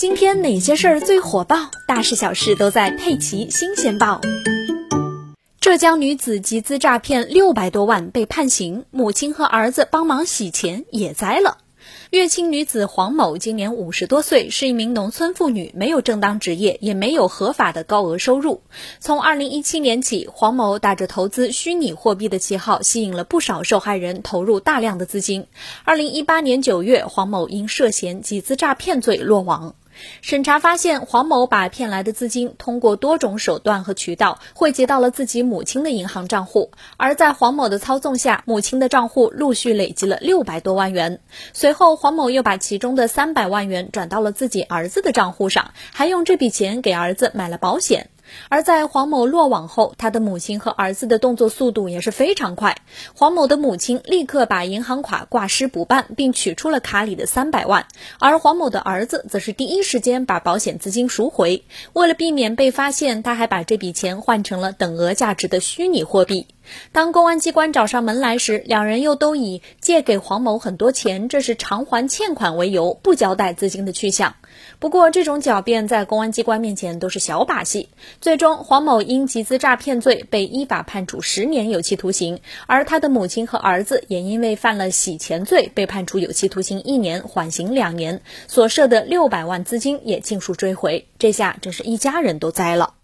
今天哪些事儿最火爆？大事小事都在《佩奇新鲜报》。浙江女子集资诈骗六百多万被判刑，母亲和儿子帮忙洗钱也栽了。乐清女子黄某今年五十多岁，是一名农村妇女，没有正当职业，也没有合法的高额收入。从二零一七年起，黄某打着投资虚拟货币的旗号，吸引了不少受害人投入大量的资金。二零一八年九月，黄某因涉嫌集资诈骗罪落网。审查发现，黄某把骗来的资金通过多种手段和渠道汇集到了自己母亲的银行账户，而在黄某的操纵下，母亲的账户陆续累积了六百多万元。随后，黄某又把其中的三百万元转到了自己儿子的账户上，还用这笔钱给儿子买了保险。而在黄某落网后，他的母亲和儿子的动作速度也是非常快。黄某的母亲立刻把银行卡挂失补办，并取出了卡里的三百万，而黄某的儿子则是第一时间把保险资金赎回。为了避免被发现，他还把这笔钱换成了等额价值的虚拟货币。当公安机关找上门来时，两人又都以借给黄某很多钱，这是偿还欠款为由，不交代资金的去向。不过，这种狡辩在公安机关面前都是小把戏。最终，黄某因集资诈骗罪被依法判处十年有期徒刑，而他的母亲和儿子也因为犯了洗钱罪被判处有期徒刑一年，缓刑两年，所涉的六百万资金也尽数追回。这下真是一家人都栽了。